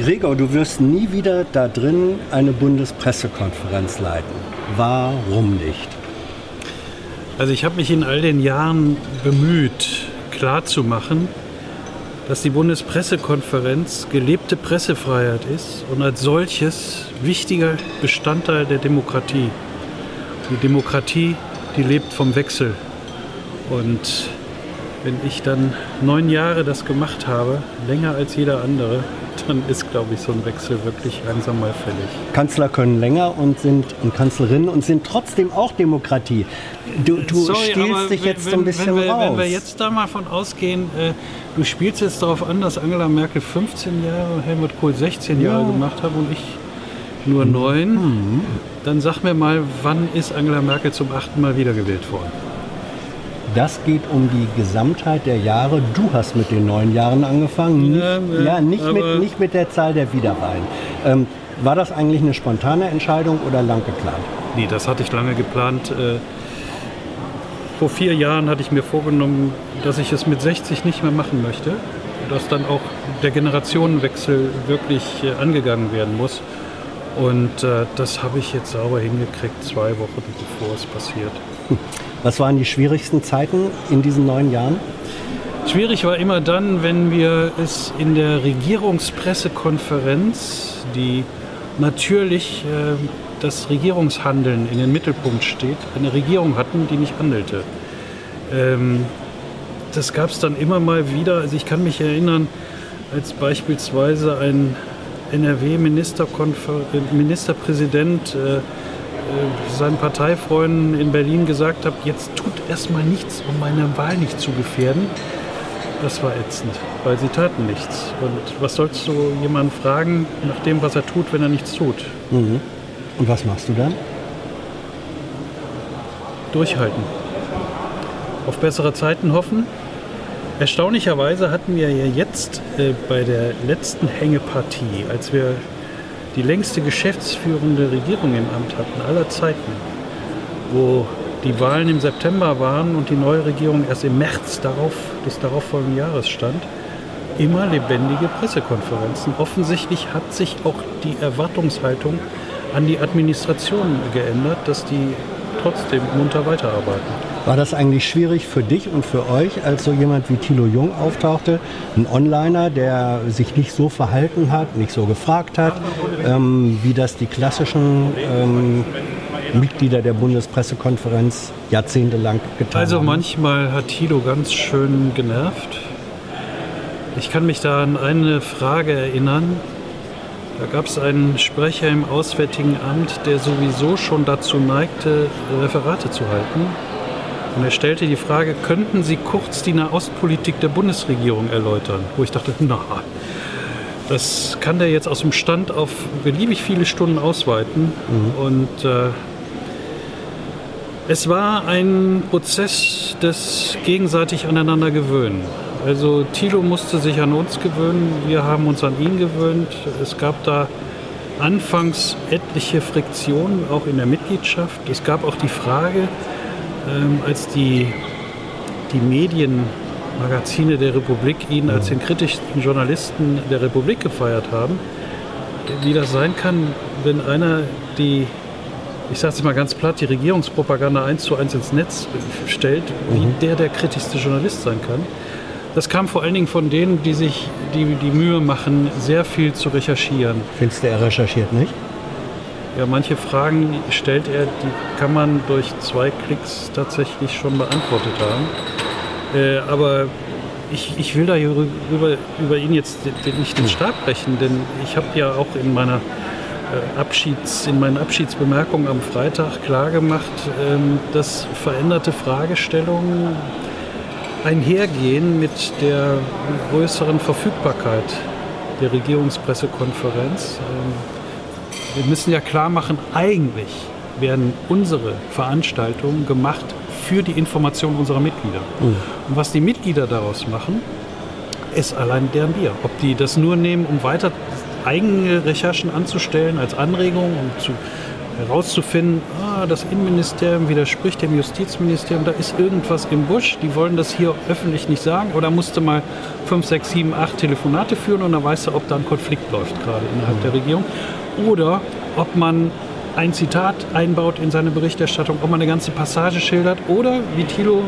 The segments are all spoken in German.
Gregor, du wirst nie wieder da drin eine Bundespressekonferenz leiten. Warum nicht? Also ich habe mich in all den Jahren bemüht, klarzumachen, dass die Bundespressekonferenz gelebte Pressefreiheit ist und als solches wichtiger Bestandteil der Demokratie. Die Demokratie, die lebt vom Wechsel. Und wenn ich dann neun Jahre das gemacht habe, länger als jeder andere, dann ist, glaube ich, so ein Wechsel wirklich langsam mal fällig. Kanzler können länger und sind und Kanzlerinnen und sind trotzdem auch Demokratie. Du, du Sorry, stehst dich jetzt wenn, so ein bisschen wenn wir, raus. Wenn wir jetzt da mal von ausgehen, äh, du spielst jetzt darauf an, dass Angela Merkel 15 Jahre und Helmut Kohl 16 ja. Jahre gemacht haben und ich nur neun, mhm. dann sag mir mal, wann ist Angela Merkel zum achten Mal wiedergewählt worden? Das geht um die Gesamtheit der Jahre. Du hast mit den neun Jahren angefangen, nicht, ja, ja, ja, nicht, mit, nicht mit der Zahl der Wiederwahlen. Ähm, war das eigentlich eine spontane Entscheidung oder lang geplant? Nee, das hatte ich lange geplant. Äh, vor vier Jahren hatte ich mir vorgenommen, dass ich es mit 60 nicht mehr machen möchte. Dass dann auch der Generationenwechsel wirklich äh, angegangen werden muss. Und äh, das habe ich jetzt sauber hingekriegt, zwei Wochen bevor es passiert. Was waren die schwierigsten Zeiten in diesen neun Jahren? Schwierig war immer dann, wenn wir es in der Regierungspressekonferenz, die natürlich äh, das Regierungshandeln in den Mittelpunkt steht, eine Regierung hatten, die nicht handelte. Ähm, das gab es dann immer mal wieder. Also ich kann mich erinnern, als beispielsweise ein NRW-Ministerpräsident äh, seinen Parteifreunden in Berlin gesagt habe, jetzt tut erstmal nichts, um meine Wahl nicht zu gefährden. Das war ätzend, weil sie taten nichts. Und was sollst du jemanden fragen nach dem, was er tut, wenn er nichts tut? Mhm. Und was machst du dann? Durchhalten. Auf bessere Zeiten hoffen. Erstaunlicherweise hatten wir ja jetzt äh, bei der letzten Hängepartie, als wir die längste geschäftsführende Regierung im Amt hatten aller Zeiten, wo die Wahlen im September waren und die neue Regierung erst im März darauf, des darauffolgenden Jahres stand, immer lebendige Pressekonferenzen. Offensichtlich hat sich auch die Erwartungshaltung an die Administration geändert, dass die trotzdem munter weiterarbeiten. War das eigentlich schwierig für dich und für euch, als so jemand wie Thilo Jung auftauchte? Ein Onliner, der sich nicht so verhalten hat, nicht so gefragt hat, ähm, wie das die klassischen ähm, Mitglieder der Bundespressekonferenz jahrzehntelang getan also haben? Also manchmal hat Thilo ganz schön genervt. Ich kann mich da an eine Frage erinnern. Da gab es einen Sprecher im Auswärtigen Amt, der sowieso schon dazu neigte, Referate zu halten. Und er stellte die Frage, könnten Sie kurz die Nahostpolitik der Bundesregierung erläutern? Wo ich dachte, na, das kann der jetzt aus dem Stand auf beliebig viele Stunden ausweiten. Mhm. Und äh, es war ein Prozess des gegenseitig aneinander gewöhnen. Also Thilo musste sich an uns gewöhnen, wir haben uns an ihn gewöhnt. Es gab da anfangs etliche Friktionen, auch in der Mitgliedschaft. Es gab auch die Frage, ähm, als die, die Medienmagazine der Republik ihn als den kritischsten Journalisten der Republik gefeiert haben, wie das sein kann, wenn einer die, ich sage es mal ganz platt, die Regierungspropaganda eins zu eins ins Netz stellt, wie mhm. der der kritischste Journalist sein kann. Das kam vor allen Dingen von denen, die sich die, die Mühe machen, sehr viel zu recherchieren. Findest du, er recherchiert nicht? Ja, manche Fragen stellt er, die kann man durch zwei Klicks tatsächlich schon beantwortet haben. Äh, aber ich, ich will da rüber, über ihn jetzt nicht den Stab brechen, denn ich habe ja auch in meiner äh, Abschieds, in meinen Abschiedsbemerkungen am Freitag klargemacht, ähm, dass veränderte Fragestellungen einhergehen mit der größeren Verfügbarkeit der Regierungspressekonferenz. Ähm, wir müssen ja klar machen, eigentlich werden unsere Veranstaltungen gemacht für die Information unserer Mitglieder. Mhm. Und was die Mitglieder daraus machen, ist allein deren Bier. Ob die das nur nehmen, um weiter eigene Recherchen anzustellen als Anregung, um zu herauszufinden, ah, das Innenministerium widerspricht dem Justizministerium, da ist irgendwas im Busch, die wollen das hier öffentlich nicht sagen. Oder musste mal fünf, sechs, sieben, acht Telefonate führen und dann weißt du, ob da ein Konflikt läuft, gerade innerhalb der Regierung. Oder ob man ein Zitat einbaut in seine Berichterstattung, ob man eine ganze Passage schildert oder wie Thilo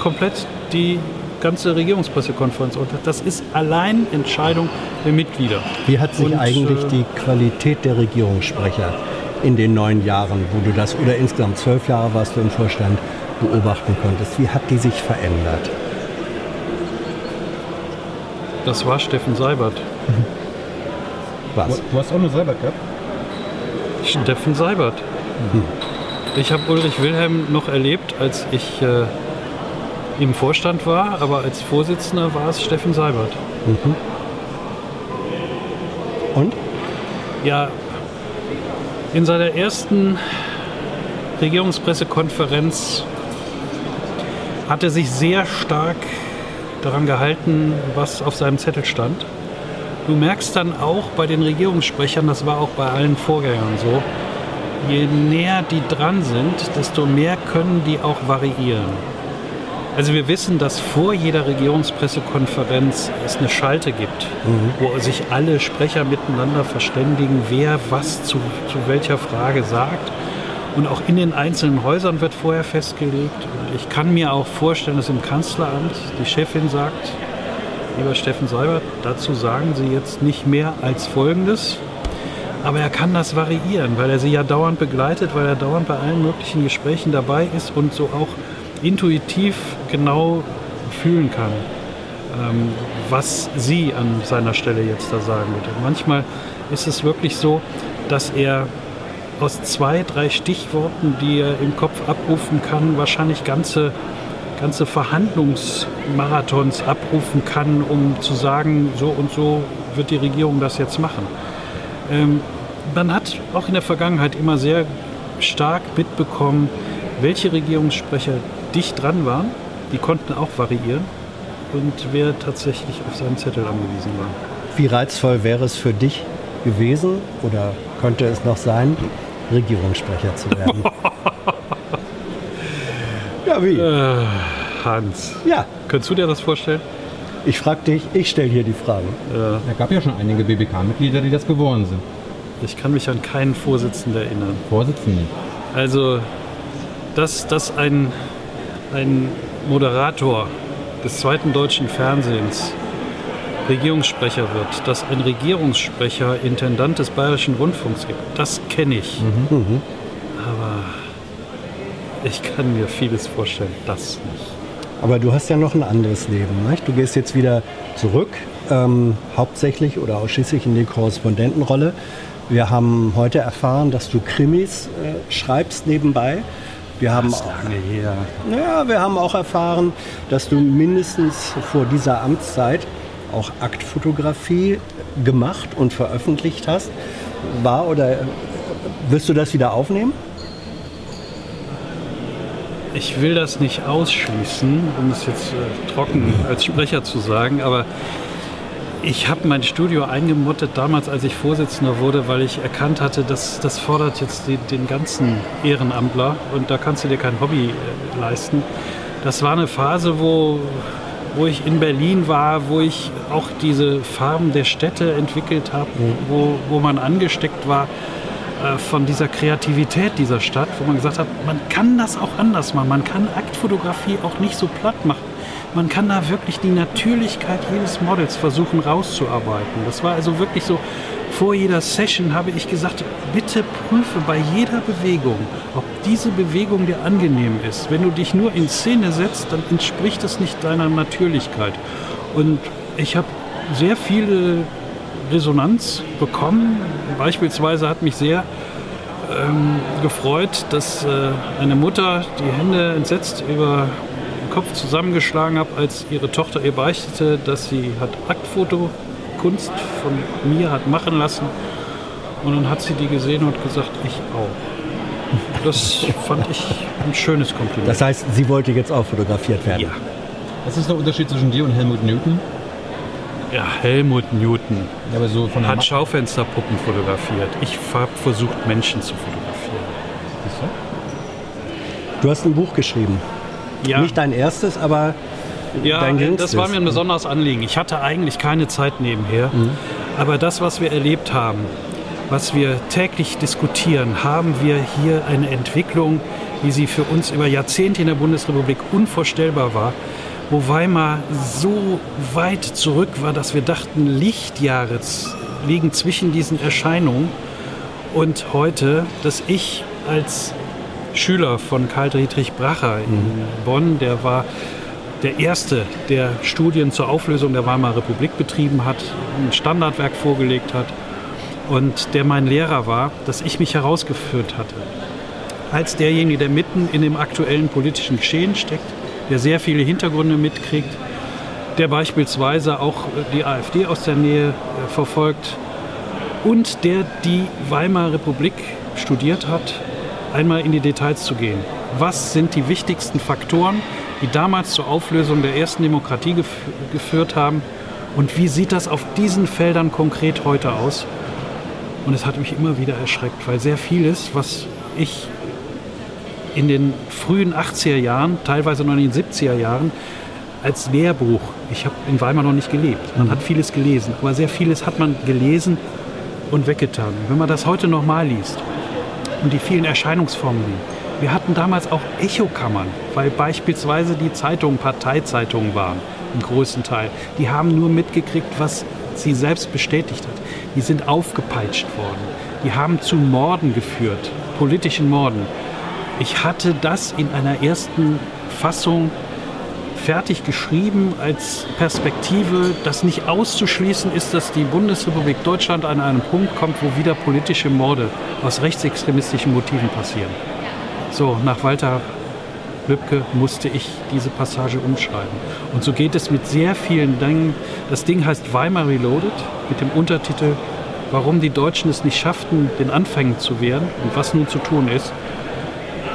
komplett die ganze Regierungspressekonferenz unter. Das ist allein Entscheidung der Mitglieder. Wie hat sich Und, eigentlich äh, die Qualität der Regierungssprecher in den neun Jahren, wo du das, oder insgesamt zwölf Jahre warst du im Vorstand, beobachten konntest, wie hat die sich verändert? Das war Steffen Seibert. Was? Du hast auch nur selber gehabt? Steffen Seibert. Ich habe Ulrich Wilhelm noch erlebt, als ich äh, im Vorstand war, aber als Vorsitzender war es Steffen Seibert. Und? Ja, in seiner ersten Regierungspressekonferenz hat er sich sehr stark daran gehalten, was auf seinem Zettel stand. Du merkst dann auch bei den Regierungssprechern, das war auch bei allen Vorgängern so, je näher die dran sind, desto mehr können die auch variieren. Also wir wissen, dass vor jeder Regierungspressekonferenz es eine Schalte gibt, wo sich alle Sprecher miteinander verständigen, wer was zu, zu welcher Frage sagt. Und auch in den einzelnen Häusern wird vorher festgelegt. Und ich kann mir auch vorstellen, dass im Kanzleramt die Chefin sagt, lieber Steffen Seibert, dazu sagen Sie jetzt nicht mehr als Folgendes. Aber er kann das variieren, weil er sie ja dauernd begleitet, weil er dauernd bei allen möglichen Gesprächen dabei ist und so auch intuitiv genau fühlen kann, ähm, was sie an seiner Stelle jetzt da sagen würde. Manchmal ist es wirklich so, dass er aus zwei, drei Stichworten, die er im Kopf abrufen kann, wahrscheinlich ganze, ganze Verhandlungsmarathons abrufen kann, um zu sagen, so und so wird die Regierung das jetzt machen. Ähm, man hat auch in der Vergangenheit immer sehr stark mitbekommen, welche Regierungssprecher dicht dran waren. Die konnten auch variieren und wer tatsächlich auf seinen Zettel angewiesen war. Wie reizvoll wäre es für dich gewesen oder könnte es noch sein, Regierungssprecher zu werden? ja, wie? Äh, Hans, Ja, könntest du dir das vorstellen? ich frage dich, ich stelle hier die Fragen. Äh, Es gab ja schon einige BBK-Mitglieder, die das geworden sind. ich kann mich an keinen Vorsitzenden erinnern. Vorsitzende. Also, dass, dass ein, ein Moderator des zweiten deutschen Fernsehens Regierungssprecher wird, dass ein Regierungssprecher Intendant des Bayerischen Rundfunks gibt, das kenne ich. Aber ich kann mir vieles vorstellen, das nicht. Aber du hast ja noch ein anderes Leben. Nicht? Du gehst jetzt wieder zurück, ähm, hauptsächlich oder ausschließlich in die Korrespondentenrolle. Wir haben heute erfahren, dass du Krimis äh, schreibst nebenbei. Wir haben, auch, ja, wir haben auch erfahren, dass du mindestens vor dieser Amtszeit auch Aktfotografie gemacht und veröffentlicht hast. War oder wirst du das wieder aufnehmen? Ich will das nicht ausschließen, um es jetzt äh, trocken als Sprecher zu sagen, aber ich habe mein Studio eingemottet damals, als ich Vorsitzender wurde, weil ich erkannt hatte, dass das fordert jetzt den, den ganzen Ehrenamtler und da kannst du dir kein Hobby äh, leisten. Das war eine Phase, wo, wo ich in Berlin war, wo ich auch diese Farben der Städte entwickelt habe, wo, wo man angesteckt war äh, von dieser Kreativität dieser Stadt, wo man gesagt hat, man kann das auch anders machen. Man kann Aktfotografie auch nicht so platt machen. Man kann da wirklich die Natürlichkeit jedes Models versuchen rauszuarbeiten. Das war also wirklich so, vor jeder Session habe ich gesagt, bitte prüfe bei jeder Bewegung, ob diese Bewegung dir angenehm ist. Wenn du dich nur in Szene setzt, dann entspricht es nicht deiner Natürlichkeit. Und ich habe sehr viele Resonanz bekommen. Beispielsweise hat mich sehr ähm, gefreut, dass äh, eine Mutter die Hände entsetzt über Kopf zusammengeschlagen hat, als ihre Tochter ihr beichtete, dass sie hat Aktfotokunst von mir hat machen lassen. Und dann hat sie die gesehen und gesagt, ich auch. Das fand ich ein schönes Kompliment. Das heißt, sie wollte jetzt auch fotografiert werden. ja. Was ist der Unterschied zwischen dir und Helmut Newton? ja, Helmut Newton Ja, aber so hat Schaufensterpuppen fotografiert. Ich habe versucht, Menschen zu fotografieren. Du hast ein Buch geschrieben. Ja, Nicht dein erstes, aber ja dein jüngstes. das war mir ein besonderes Anliegen. Ich hatte eigentlich keine Zeit nebenher. Mhm. Aber das, was wir erlebt haben, was wir täglich diskutieren, haben wir hier eine Entwicklung, wie sie für uns über Jahrzehnte in der Bundesrepublik unvorstellbar war, wo Weimar so weit zurück war, dass wir dachten, Lichtjahre liegen zwischen diesen Erscheinungen. Und heute, dass ich als Schüler von Karl Dietrich Bracher in Bonn, der war der Erste, der Studien zur Auflösung der Weimarer Republik betrieben hat, ein Standardwerk vorgelegt hat und der mein Lehrer war, dass ich mich herausgeführt hatte. Als derjenige, der mitten in dem aktuellen politischen Geschehen steckt, der sehr viele Hintergründe mitkriegt, der beispielsweise auch die AfD aus der Nähe äh, verfolgt und der die Weimarer Republik studiert hat, einmal in die Details zu gehen. Was sind die wichtigsten Faktoren, die damals zur Auflösung der ersten Demokratie gef geführt haben und wie sieht das auf diesen Feldern konkret heute aus? Und es hat mich immer wieder erschreckt, weil sehr vieles, was ich in den frühen 80er Jahren, teilweise noch in den 70er Jahren, als Lehrbuch, ich habe in Weimar noch nicht gelebt, man hat vieles gelesen, aber sehr vieles hat man gelesen und weggetan. Wenn man das heute nochmal liest und die vielen Erscheinungsformen, wir hatten damals auch Echokammern, weil beispielsweise die Zeitungen Parteizeitungen waren, im größten Teil. Die haben nur mitgekriegt, was sie selbst bestätigt hat. Die sind aufgepeitscht worden. Die haben zu Morden geführt, politischen Morden. Ich hatte das in einer ersten Fassung fertig geschrieben als Perspektive, dass nicht auszuschließen ist, dass die Bundesrepublik Deutschland an einen Punkt kommt, wo wieder politische Morde aus rechtsextremistischen Motiven passieren. So, nach Walter Lübcke musste ich diese Passage umschreiben. Und so geht es mit sehr vielen Dingen. Das Ding heißt Weimar Reloaded mit dem Untertitel Warum die Deutschen es nicht schafften, den Anfängen zu wehren und was nun zu tun ist.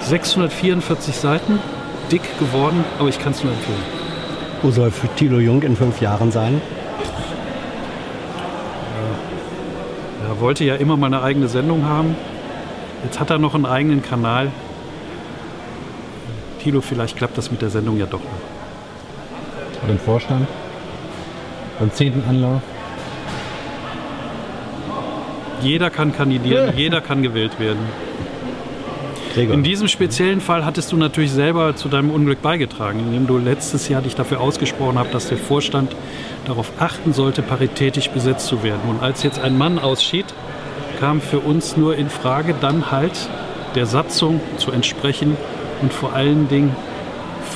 644 Seiten, dick geworden, aber ich kann es nur empfehlen. Wo soll für Thilo Jung in fünf Jahren sein? Er wollte ja immer mal eine eigene Sendung haben. Jetzt hat er noch einen eigenen Kanal. Thilo, vielleicht klappt das mit der Sendung ja doch noch. Und den Vorstand? Beim zehnten Anlauf? Jeder kann kandidieren, jeder kann gewählt werden. Gregor. In diesem speziellen Fall hattest du natürlich selber zu deinem Unglück beigetragen, indem du letztes Jahr dich dafür ausgesprochen hast, dass der Vorstand darauf achten sollte, paritätisch besetzt zu werden. Und als jetzt ein Mann ausschied, kam für uns nur in Frage, dann halt der Satzung zu entsprechen und vor allen Dingen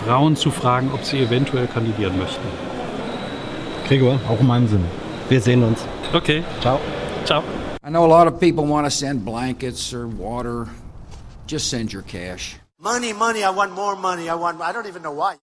Frauen zu fragen, ob sie eventuell kandidieren möchten. Gregor, Auch in meinem Sinne. wir sehen uns. Okay, Ciao. ciao. I know a lot of people want to send blankets or water. Just send your cash. Money, money, I want more money. I want, I don't even know why.